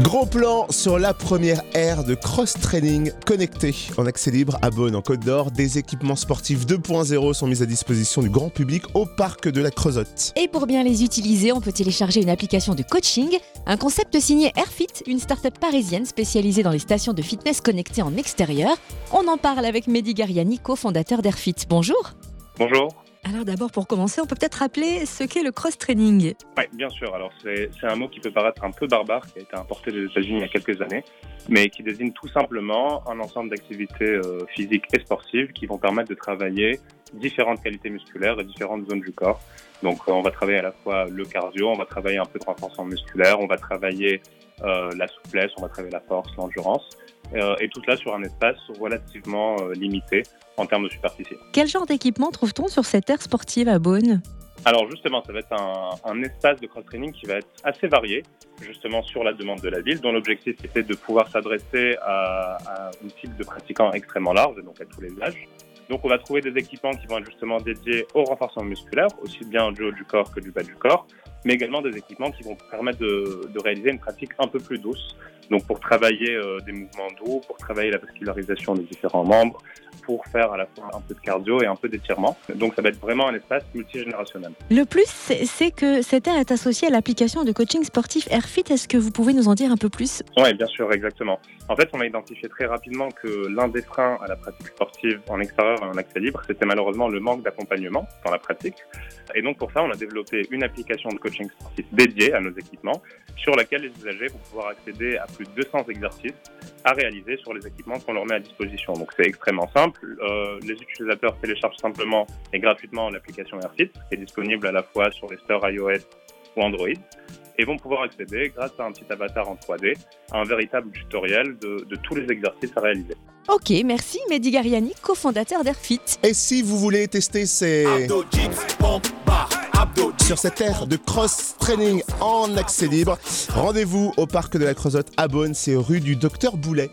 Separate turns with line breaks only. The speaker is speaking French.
Gros plan sur la première ère de cross-training connecté en accès libre à Beaune, en Côte d'Or. Des équipements sportifs 2.0 sont mis à disposition du grand public au parc de la Creusot.
Et pour bien les utiliser, on peut télécharger une application de coaching, un concept signé Airfit, une start-up parisienne spécialisée dans les stations de fitness connectées en extérieur. On en parle avec Mehdi Gariani, cofondateur d'Airfit. Bonjour.
Bonjour.
Alors d'abord, pour commencer, on peut peut-être rappeler ce qu'est le cross-training.
Oui, bien sûr. Alors c'est un mot qui peut paraître un peu barbare, qui a été importé des États-Unis il y a quelques années, mais qui désigne tout simplement un ensemble d'activités euh, physiques et sportives qui vont permettre de travailler différentes qualités musculaires et différentes zones du corps. Donc euh, on va travailler à la fois le cardio, on va travailler un peu de renforcement musculaire, on va travailler euh, la souplesse, on va travailler la force, l'endurance, et tout cela sur un espace relativement euh, limité en termes de superficie.
Quel genre d'équipement trouve-t-on sur cette aire sportive à Beaune?
Alors justement, ça va être un, un espace de cross-training qui va être assez varié, justement sur la demande de la ville, dont l'objectif était de pouvoir s'adresser à, à un type de pratiquants extrêmement large, donc à tous les âges. Donc on va trouver des équipements qui vont être justement dédiés au renforcement musculaire, aussi bien du haut du corps que du bas du corps, mais également des équipements qui vont permettre de, de réaliser une pratique un peu plus douce. Donc pour travailler euh, des mouvements doux, pour travailler la vascularisation des différents membres, pour faire à la fois un peu de cardio et un peu d'étirement. Donc ça va être vraiment un espace multigénérationnel.
Le plus, c'est que cette aire est associée à l'application de coaching sportif Airfit. Est-ce que vous pouvez nous en dire un peu plus?
Oui, bien sûr, exactement. En fait, on a identifié très rapidement que l'un des freins à la pratique sportive en extérieur et en accès libre, c'était malheureusement le manque d'accompagnement dans la pratique. Et donc pour ça, on a développé une application de coaching sportif dédiée à nos équipements, sur laquelle les usagers vont pouvoir accéder à plus de 200 exercices à réaliser sur les équipements qu'on leur met à disposition. Donc c'est extrêmement simple. Euh, les utilisateurs téléchargent simplement et gratuitement l'application Airfit, qui est disponible à la fois sur les stores iOS ou Android, et vont pouvoir accéder, grâce à un petit avatar en 3D, à un véritable tutoriel de, de tous les exercices à réaliser.
Ok, merci Mehdi Gariani, cofondateur d'Airfit.
Et si vous voulez tester ces... Sur cette ère de cross-training en accès libre, rendez-vous au parc de la Creusot à Beaune, c'est rue du Docteur Boulet.